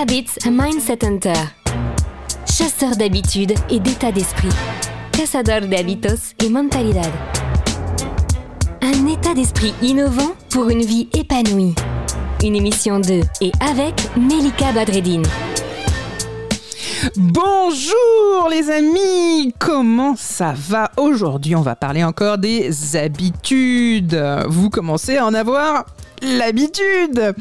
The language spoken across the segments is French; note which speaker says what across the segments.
Speaker 1: Habits Mindset Hunter. Chasseur d'habitudes et d'état d'esprit. Cazador de hábitos y mentalidad. Un état d'esprit innovant pour une vie épanouie. Une émission de et avec Melika Badreddine.
Speaker 2: Bonjour les amis, comment ça va Aujourd'hui? On va parler encore des habitudes. Vous commencez à en avoir l'habitude.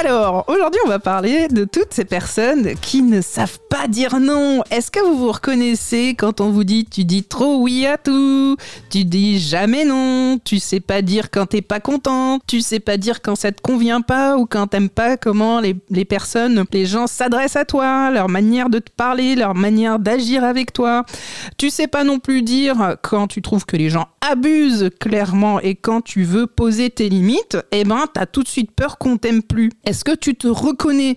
Speaker 2: Alors, aujourd'hui, on va parler de toutes ces personnes qui ne savent pas dire non. Est-ce que vous vous reconnaissez quand on vous dit tu dis trop oui à tout, tu dis jamais non, tu sais pas dire quand t'es pas content, tu sais pas dire quand ça te convient pas ou quand t'aimes pas comment les, les personnes, les gens s'adressent à toi, leur manière de te parler, leur manière d'agir avec toi. Tu sais pas non plus dire quand tu trouves que les gens abusent clairement et quand tu veux poser tes limites, eh ben t'as tout de suite peur qu'on t'aime plus. Est-ce que tu te reconnais?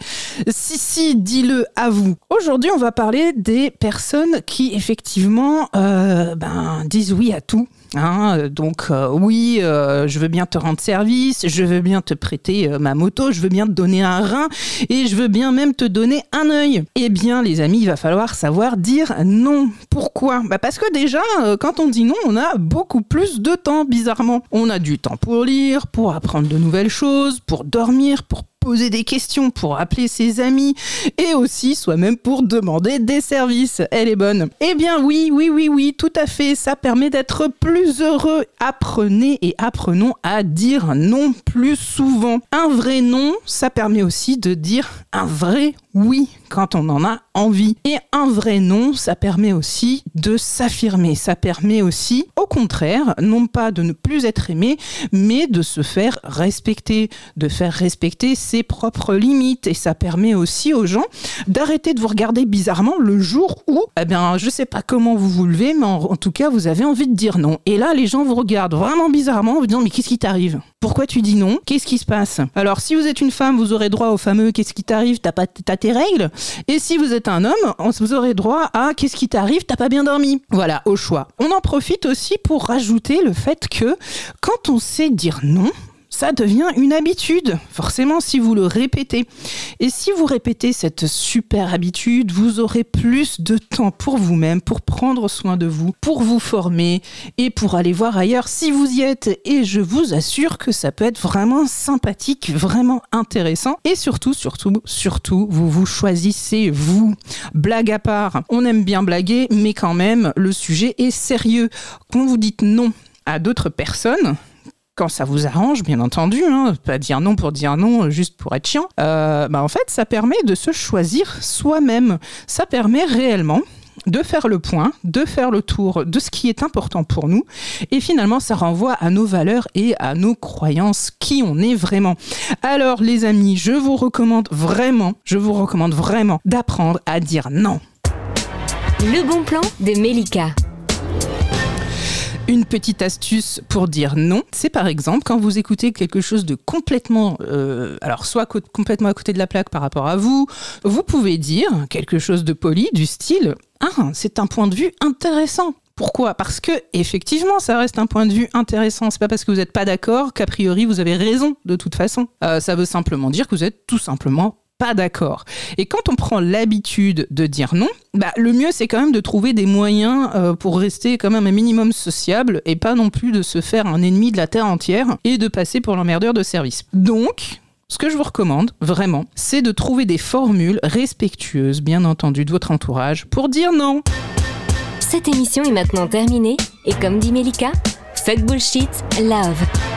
Speaker 2: Si si, dis-le à vous. Aujourd'hui, on va parler des personnes qui effectivement euh, ben, disent oui à tout. Hein, donc euh, oui, euh, je veux bien te rendre service, je veux bien te prêter ma moto, je veux bien te donner un rein et je veux bien même te donner un œil. Eh bien les amis, il va falloir savoir dire non. Pourquoi? Bah Parce que déjà, quand on dit non, on a beaucoup plus de temps, bizarrement. On a du temps pour lire, pour apprendre de nouvelles choses, pour dormir, pour poser des questions, pour appeler ses amis et aussi soi-même pour demander des services. Elle est bonne. Eh bien oui, oui, oui, oui, tout à fait. Ça permet d'être plus heureux. Apprenez et apprenons à dire non plus souvent. Un vrai non, ça permet aussi de dire un vrai oui quand on en a envie. Et un vrai non, ça permet aussi de s'affirmer. Ça permet aussi, au contraire, non pas de ne plus être aimé, mais de se faire respecter, de faire respecter ses propres limites. Et ça permet aussi aux gens d'arrêter de vous regarder bizarrement le jour où, eh bien, je sais pas comment vous vous levez, mais en, tout cas, vous avez envie de dire non. Et là, les gens vous regardent vraiment bizarrement en vous disant, mais qu'est-ce qui t'arrive? Pourquoi tu dis non? Qu'est-ce qui se passe? Alors, si vous êtes une femme, vous aurez droit au fameux qu'est-ce qui t'arrive? T'as pas règles Et si vous êtes un homme, vous aurez droit à qu'est-ce qui t'arrive T'as pas bien dormi Voilà, au choix. On en profite aussi pour rajouter le fait que quand on sait dire non, ça devient une habitude, forcément si vous le répétez. Et si vous répétez cette super habitude, vous aurez plus de temps pour vous-même, pour prendre soin de vous, pour vous former et pour aller voir ailleurs si vous y êtes. Et je vous assure que ça peut être vraiment sympathique, vraiment intéressant. Et surtout, surtout, surtout, vous vous choisissez vous. Blague à part, on aime bien blaguer, mais quand même, le sujet est sérieux. Quand vous dites non à d'autres personnes, quand ça vous arrange, bien entendu, hein, pas dire non pour dire non, juste pour être chiant, euh, bah en fait, ça permet de se choisir soi-même. Ça permet réellement de faire le point, de faire le tour de ce qui est important pour nous. Et finalement, ça renvoie à nos valeurs et à nos croyances, qui on est vraiment. Alors, les amis, je vous recommande vraiment, je vous recommande vraiment d'apprendre à dire non.
Speaker 1: Le bon plan de Melika.
Speaker 2: Une petite astuce pour dire non, c'est par exemple quand vous écoutez quelque chose de complètement, euh, alors soit complètement à côté de la plaque par rapport à vous, vous pouvez dire quelque chose de poli du style ah c'est un point de vue intéressant. Pourquoi? Parce que effectivement, ça reste un point de vue intéressant. C'est pas parce que vous n'êtes pas d'accord qu'a priori vous avez raison de toute façon. Euh, ça veut simplement dire que vous êtes tout simplement pas d'accord. Et quand on prend l'habitude de dire non, bah, le mieux c'est quand même de trouver des moyens euh, pour rester quand même un minimum sociable et pas non plus de se faire un ennemi de la terre entière et de passer pour l'emmerdeur de service. Donc, ce que je vous recommande, vraiment, c'est de trouver des formules respectueuses, bien entendu, de votre entourage pour dire non.
Speaker 1: Cette émission est maintenant terminée et comme dit Melika, fuck bullshit, love.